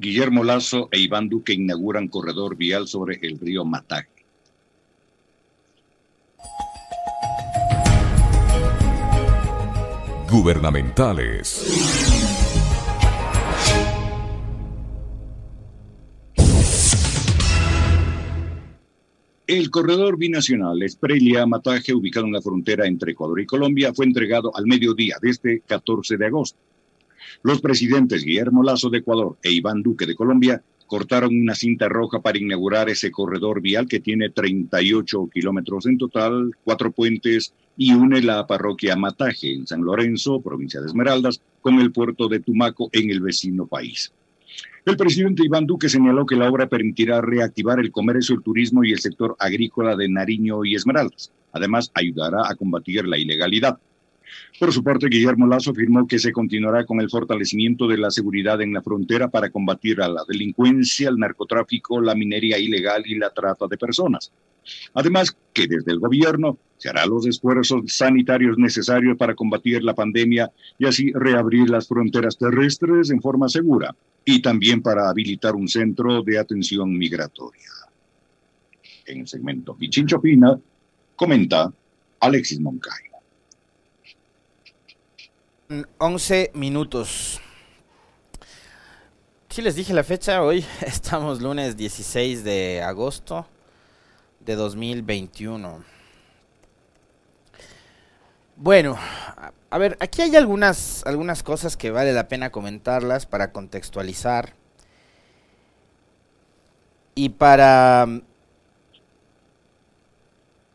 Guillermo Lazo e Iván Duque inauguran corredor vial sobre el río Mataje. Gubernamentales. El corredor binacional Esprelia-Mataje, ubicado en la frontera entre Ecuador y Colombia, fue entregado al mediodía de este 14 de agosto. Los presidentes Guillermo Lazo de Ecuador e Iván Duque de Colombia cortaron una cinta roja para inaugurar ese corredor vial que tiene 38 kilómetros en total, cuatro puentes y une la parroquia Mataje en San Lorenzo, provincia de Esmeraldas, con el puerto de Tumaco en el vecino país. El presidente Iván Duque señaló que la obra permitirá reactivar el comercio, el turismo y el sector agrícola de Nariño y Esmeraldas. Además, ayudará a combatir la ilegalidad. Por su parte, Guillermo Lazo afirmó que se continuará con el fortalecimiento de la seguridad en la frontera para combatir a la delincuencia, el narcotráfico, la minería ilegal y la trata de personas. Además, que desde el gobierno se hará los esfuerzos sanitarios necesarios para combatir la pandemia y así reabrir las fronteras terrestres en forma segura y también para habilitar un centro de atención migratoria. En el segmento Pichincho Opina, comenta Alexis Moncayo. 11 minutos. Si les dije la fecha, hoy estamos lunes 16 de agosto de 2021. Bueno, a ver, aquí hay algunas, algunas cosas que vale la pena comentarlas para contextualizar y para mm,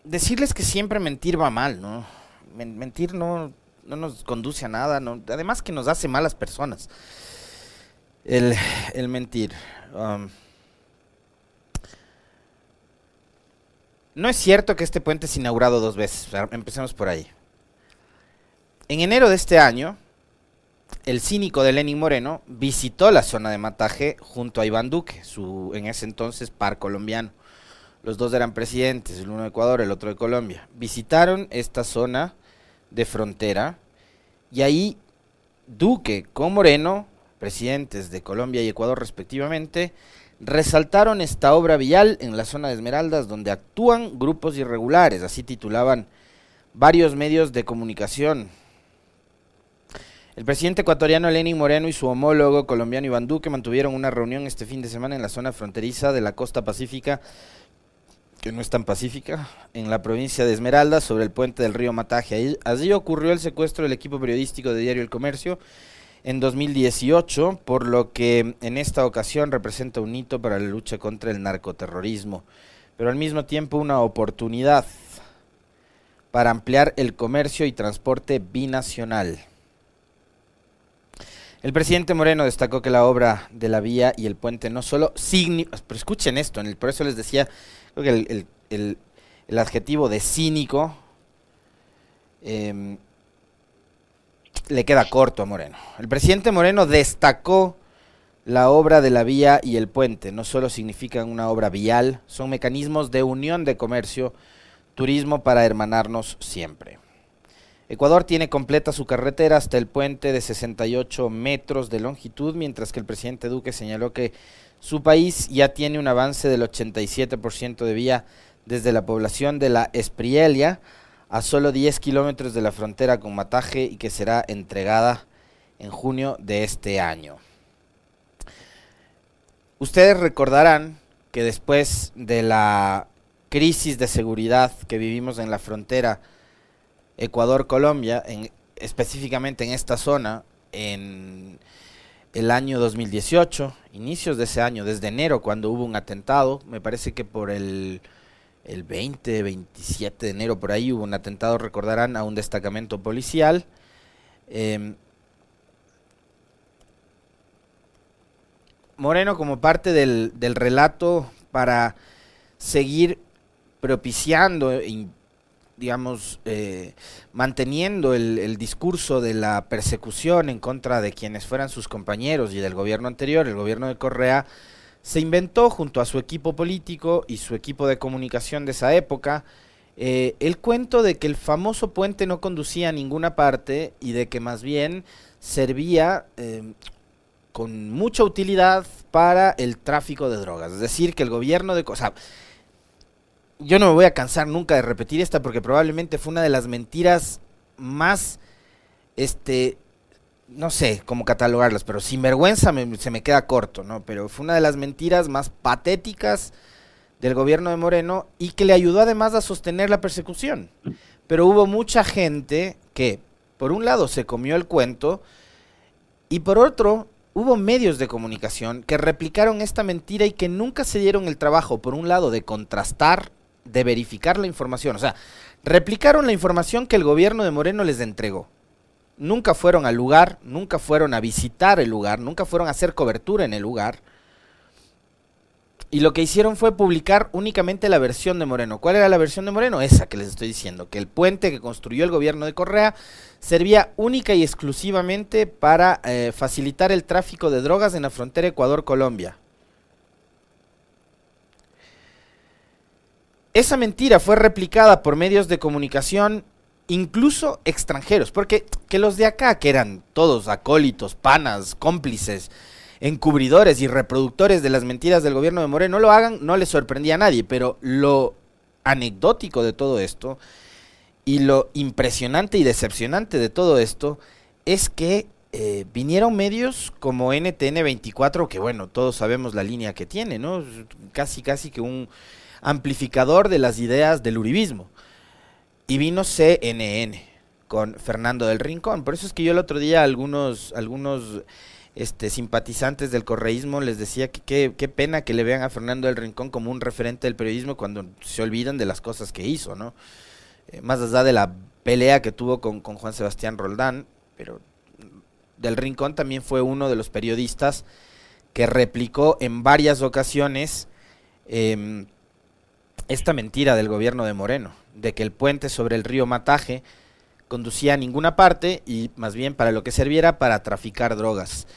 decirles que siempre mentir va mal, ¿no? Mentir no, no nos conduce a nada, además que nos hace malas personas. El, el mentir. Um, no es cierto que este puente es inaugurado dos veces, empecemos por ahí. En enero de este año, el cínico de Lenin Moreno visitó la zona de Mataje junto a Iván Duque, su en ese entonces par colombiano. Los dos eran presidentes, el uno de Ecuador, el otro de Colombia. Visitaron esta zona de frontera y ahí Duque con Moreno, presidentes de Colombia y Ecuador respectivamente, resaltaron esta obra vial en la zona de Esmeraldas donde actúan grupos irregulares, así titulaban varios medios de comunicación. El presidente ecuatoriano Lenín Moreno y su homólogo colombiano Iván Duque mantuvieron una reunión este fin de semana en la zona fronteriza de la costa pacífica que no es tan pacífica, en la provincia de Esmeralda, sobre el puente del río Mataje. Allí ocurrió el secuestro del equipo periodístico de Diario El Comercio en 2018, por lo que en esta ocasión representa un hito para la lucha contra el narcoterrorismo, pero al mismo tiempo una oportunidad para ampliar el comercio y transporte binacional. El presidente Moreno destacó que la obra de la vía y el puente no solo pero escuchen esto, por eso les decía Creo que el, adjetivo de cínico em, le queda corto a Moreno. El presidente Moreno destacó la obra de la vía y el puente. No solo significan una obra vial, son mecanismos de unión de comercio, turismo para hermanarnos siempre. Ecuador tiene completa su carretera hasta el puente de 68 metros de longitud, mientras que el presidente Duque señaló que su país ya tiene un avance del 87% de vía desde la población de la Esprielia a solo 10 kilómetros de la frontera con Mataje y que será entregada en junio de este año. Ustedes recordarán que después de la crisis de seguridad que vivimos en la frontera Ecuador-Colombia, específicamente en esta zona, en el año 2018, inicios de ese año, desde enero, cuando hubo un atentado, me parece que por el, el 20, 27 de enero, por ahí hubo un atentado, recordarán, a un destacamento policial. Em, Moreno como parte del, del relato para seguir propiciando, digamos, eh, manteniendo el, discurso de la persecución en contra de quienes fueran sus compañeros y del gobierno anterior, el gobierno de Correa, se inventó junto a su equipo político y su equipo de comunicación de esa época eh, el cuento de que el famoso puente no conducía a ninguna parte y de que más bien servía eh, con mucha utilidad para el tráfico de drogas. Es decir, que el gobierno de... yo no me voy a cansar nunca de repetir esta porque probablemente fue una de las mentiras más, este, no sé cómo catalogarlas, pero sin vergüenza se me queda corto, ¿no? Pero fue una de las mentiras más patéticas del gobierno de Moreno y que le ayudó además a sostener la persecución. Pero hubo mucha gente que, por un lado, se comió el cuento y por otro, hubo medios de comunicación que replicaron esta mentira y que nunca se dieron el trabajo, por un lado, de contrastar, de verificar la información. O sea, replicaron la información que el gobierno de Moreno les entregó. Nunca fueron al lugar, nunca fueron a visitar el lugar, nunca fueron a hacer cobertura en el lugar y lo que hicieron fue publicar únicamente la versión de Moreno. ¿Cuál era la versión de Moreno? Esa que les estoy diciendo, que el puente que construyó el gobierno de Correa servía única y exclusivamente para eh, facilitar el tráfico de drogas en la frontera Ecuador-Colombia. Esa mentira fue replicada por medios de comunicación, incluso extranjeros, porque que los de acá, que eran todos acólitos, panas, cómplices, encubridores y reproductores de las mentiras del gobierno de Moreno lo hagan, no le sorprendía a nadie, pero lo anecdótico de todo esto y lo impresionante y decepcionante de todo esto es que eh, vinieron medios como NTN 24, que bueno, todos sabemos la línea que tiene, ¿no? Casi, casi que un amplificador de las ideas del uribismo. Y vino CNN con Fernando del Rincón. Por eso es que yo el otro día algunos, algunos este, simpatizantes del correísmo les decía que qué pena que le vean a Fernando del Rincón como un referente del periodismo cuando se olvidan de las cosas que hizo, ¿no? Eh, más allá de la pelea que tuvo con, Juan Sebastián Roldán, pero del Rincón también fue uno de los periodistas que replicó en varias ocasiones em, esta mentira del gobierno de Moreno, de que el puente sobre el río Mataje conducía a ninguna parte y más bien para lo que serviera para traficar drogas.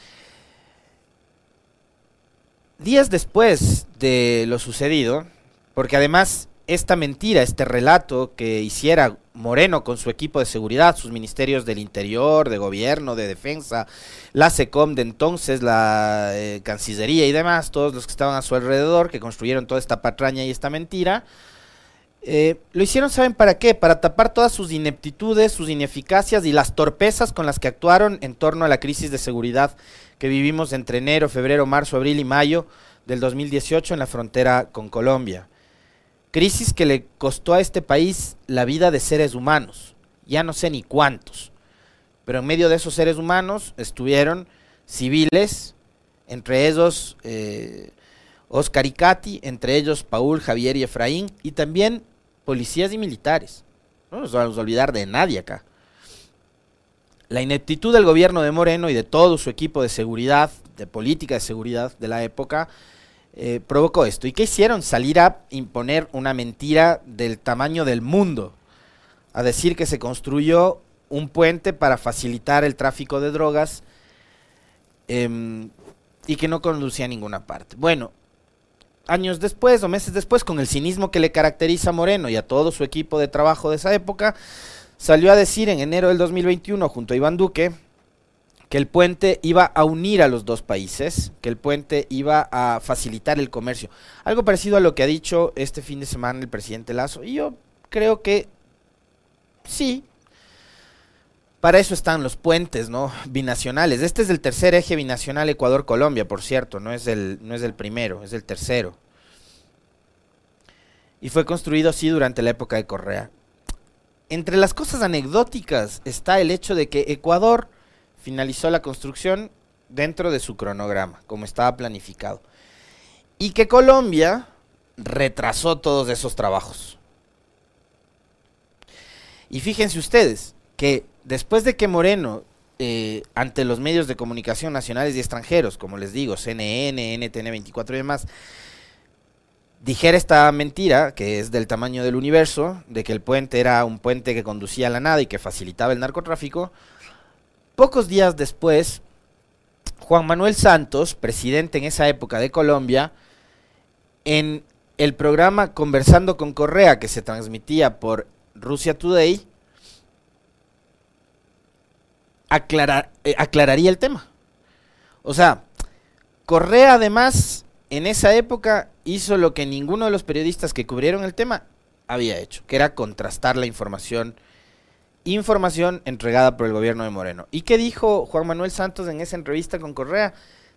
Días después de lo sucedido, porque además esta mentira, este relato que hiciera Moreno con su equipo de seguridad, sus ministerios del Interior, de Gobierno, de Defensa, la SECOM de entonces, la eh, Cancillería y demás, todos los que estaban a su alrededor, que construyeron toda esta patraña y esta mentira, eh, lo hicieron, ¿saben para qué? Para tapar todas sus ineptitudes, sus ineficacias y las torpezas con las que actuaron en torno a la crisis de seguridad que vivimos entre enero, febrero, marzo, abril y mayo del 2018 en la frontera con Colombia. Crisis que le costó a este país la vida de seres humanos, ya no sé ni cuántos, pero en medio de esos seres humanos estuvieron civiles, entre ellos eh, Oscar Icati, entre ellos Paul, Javier y Efraín, y también policías y militares. No nos vamos a olvidar de nadie acá. La ineptitud del gobierno de Moreno y de todo su equipo de seguridad, de política de seguridad de la época, eh, provocó esto. ¿Y qué hicieron? Salir a imponer una mentira del tamaño del mundo, a decir que se construyó un puente para facilitar el tráfico de drogas em, y que no conducía a ninguna parte. Bueno, años después o meses después, con el cinismo que le caracteriza a Moreno y a todo su equipo de trabajo de esa época, salió a decir en enero del 2021 junto a Iván Duque que el puente iba a unir a los dos países, que el puente iba a facilitar el comercio. Algo parecido a lo que ha dicho este fin de semana el presidente Lazo. Y yo creo que sí, para eso están los puentes, ¿no? Binacionales. Este es el tercer eje binacional Ecuador-Colombia, por cierto, no es, el, no es el primero, es el tercero. Y fue construido así durante la época de Correa. Entre las cosas anecdóticas está el hecho de que Ecuador finalizó la construcción dentro de su cronograma, como estaba planificado. Y que Colombia retrasó todos esos trabajos. Y fíjense ustedes que después de que Moreno, eh, ante los medios de comunicación nacionales y extranjeros, como les digo, CNN, NTN 24 y demás, dijera esta mentira, que es del tamaño del universo, de que el puente era un puente que conducía a la nada y que facilitaba el narcotráfico, pocos días después, Juan Manuel Santos, presidente en esa época de Colombia, en el programa Conversando con Correa, que se transmitía por Rusia Today, aclarar, eh, aclararía el tema. O sea, Correa además en esa época hizo lo que ninguno de los periodistas que cubrieron el tema había hecho, que era contrastar la información información entregada por el gobierno de Moreno. ¿Y qué dijo Juan Manuel Santos en esa entrevista con Correa?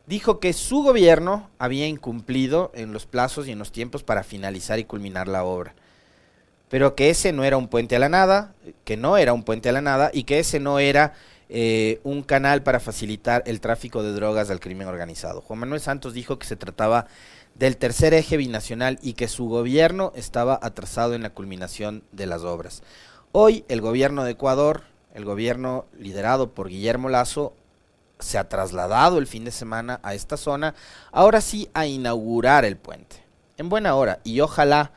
Dijo que su gobierno había incumplido en los plazos y en los tiempos para finalizar y culminar la obra. Pero que ese no era un puente a la nada, que no era un puente a la nada y que ese no era eh, un canal para facilitar el tráfico de drogas al crimen organizado. Juan Manuel Santos dijo que se trataba del tercer eje binacional y que su gobierno estaba atrasado en la culminación de las obras. Hoy el gobierno de Ecuador, el gobierno liderado por Guillermo Lazo, se ha trasladado el fin de semana a esta zona, ahora sí a inaugurar el puente. En buena hora y ojalá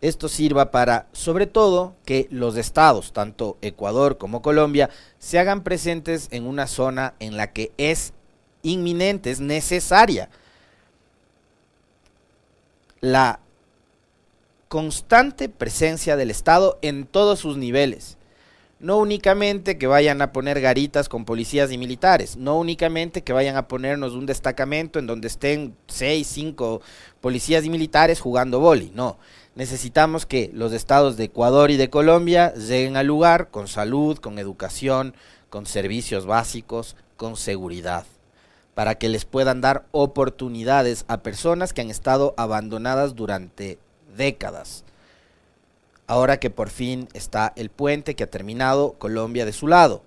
esto sirva para, sobre todo, que los estados, tanto Ecuador como Colombia, se hagan presentes en una zona en la que es inminente, es necesaria la constante presencia del Estado en todos sus niveles. No únicamente que vayan a poner garitas con policías y militares, no únicamente que vayan a ponernos un destacamento en donde estén seis, cinco policías y militares jugando boli, no necesitamos que los estados de Ecuador y de Colombia lleguen al lugar con salud, con educación, con servicios básicos, con seguridad, para que les puedan dar oportunidades a personas que han estado abandonadas durante décadas. Ahora que por fin está el puente que ha terminado Colombia de su lado.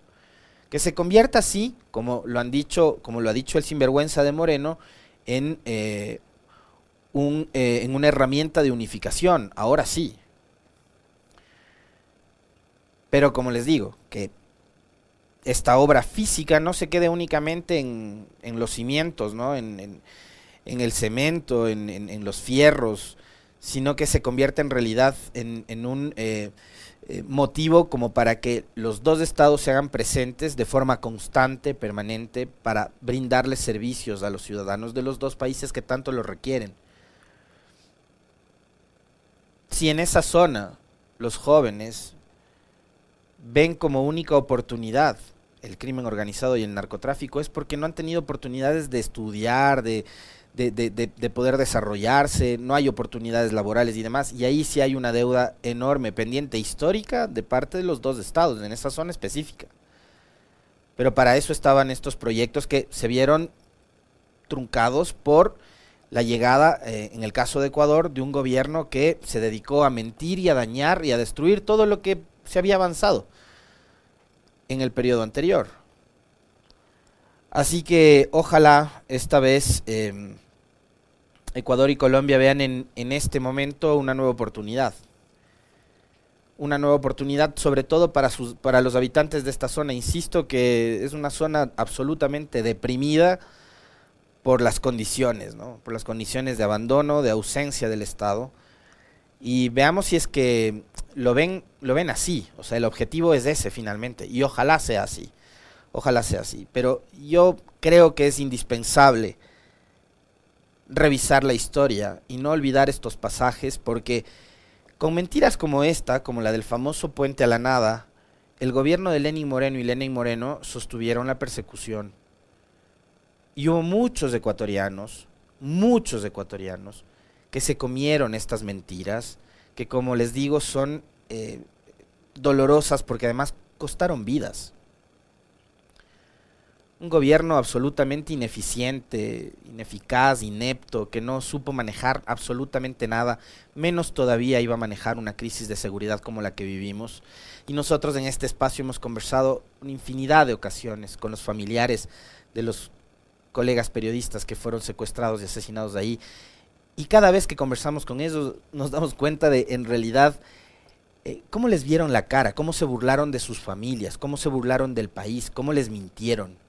Que se convierta así, como lo han dicho, como lo ha dicho el sinvergüenza de Moreno, en eh, eh, en una herramienta de unificación, ahora sí. Pero como les digo, que esta obra física no se quede únicamente en, los cimientos, ¿no? en, el cemento, en, los fierros, sino que se convierta en realidad en, un eh, eh, motivo como para que los dos estados se hagan presentes de forma constante, permanente, para brindarles servicios a los ciudadanos de los dos países que tanto lo requieren. Si en esa zona los jóvenes ven como única oportunidad el crimen organizado y el narcotráfico es porque no han tenido oportunidades de estudiar, de, de, poder desarrollarse, no hay oportunidades laborales y demás, y ahí sí hay una deuda enorme, pendiente, histórica de parte de los dos estados, en esa zona específica. Pero para eso estaban estos proyectos que se vieron truncados por la llegada, eh, en el caso de Ecuador, de un gobierno que se dedicó a mentir y a dañar y a destruir todo lo que se había avanzado en el periodo anterior. Así que ojalá esta vez em, Ecuador y Colombia vean en, en este momento una nueva oportunidad. Una nueva oportunidad sobre todo para, sus, para los habitantes de esta zona. Insisto que es una zona absolutamente deprimida por las condiciones, ¿no? Por las condiciones de abandono, de ausencia del Estado. Y veamos si es que lo ven, lo ven así. O sea, el objetivo es ese finalmente. Y ojalá sea así. Ojalá sea así. Pero yo creo que es indispensable revisar la historia y no olvidar estos pasajes porque con mentiras como esta, como la del famoso puente a la nada, el gobierno de Lenin Moreno y Lenin Moreno sostuvieron la persecución y hubo muchos ecuatorianos, muchos ecuatorianos, que se comieron estas mentiras, que como les digo son eh, dolorosas porque además costaron vidas. Un gobierno absolutamente ineficiente, ineficaz, inepto, que no supo manejar absolutamente nada, menos todavía iba a manejar una crisis de seguridad como la que vivimos. Y nosotros en este espacio hemos conversado una infinidad de ocasiones con los familiares de los colegas periodistas que fueron secuestrados y asesinados ahí. Y cada vez que conversamos con ellos nos damos cuenta de, en realidad, eh, cómo les vieron la cara, cómo se burlaron de sus familias, cómo se burlaron del país, cómo les mintieron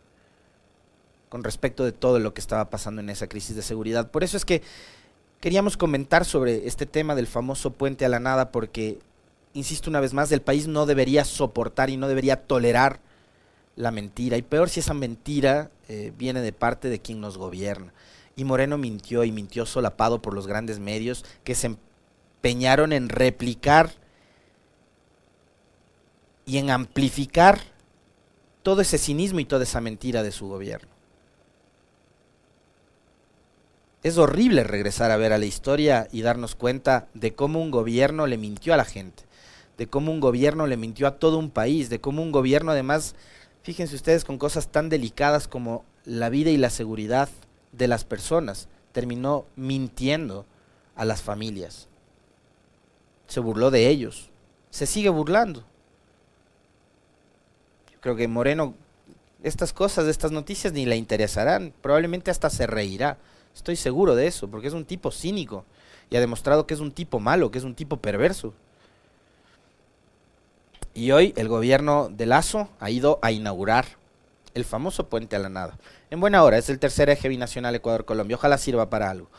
con respecto de todo lo que estaba pasando en esa crisis de seguridad. Por eso es que queríamos comentar sobre este tema del famoso puente a la nada, porque, insisto una vez más, el país no debería soportar y no debería tolerar la mentira. Y peor si esa mentira eh, viene de parte de quien nos gobierna. Y Moreno mintió y mintió solapado por los grandes medios que se empeñaron en replicar y en amplificar todo ese cinismo y toda esa mentira de su gobierno. Es horrible regresar a ver a la historia y darnos cuenta de cómo un gobierno le mintió a la gente, de cómo un gobierno le mintió a todo un país, de cómo un gobierno además, fíjense ustedes con cosas tan delicadas como la vida y la seguridad de las personas, terminó mintiendo a las familias. Se burló de ellos, se sigue burlando. creo que Moreno estas cosas, estas noticias ni le interesarán, probablemente hasta se reirá Estoy seguro de eso, porque es un tipo cínico y ha demostrado que es un tipo malo, que es un tipo perverso. Y hoy el gobierno de Lazo ha ido a inaugurar el famoso puente a la nada. En buena hora, es el tercer eje binacional Ecuador-Colombia. Ojalá sirva para algo.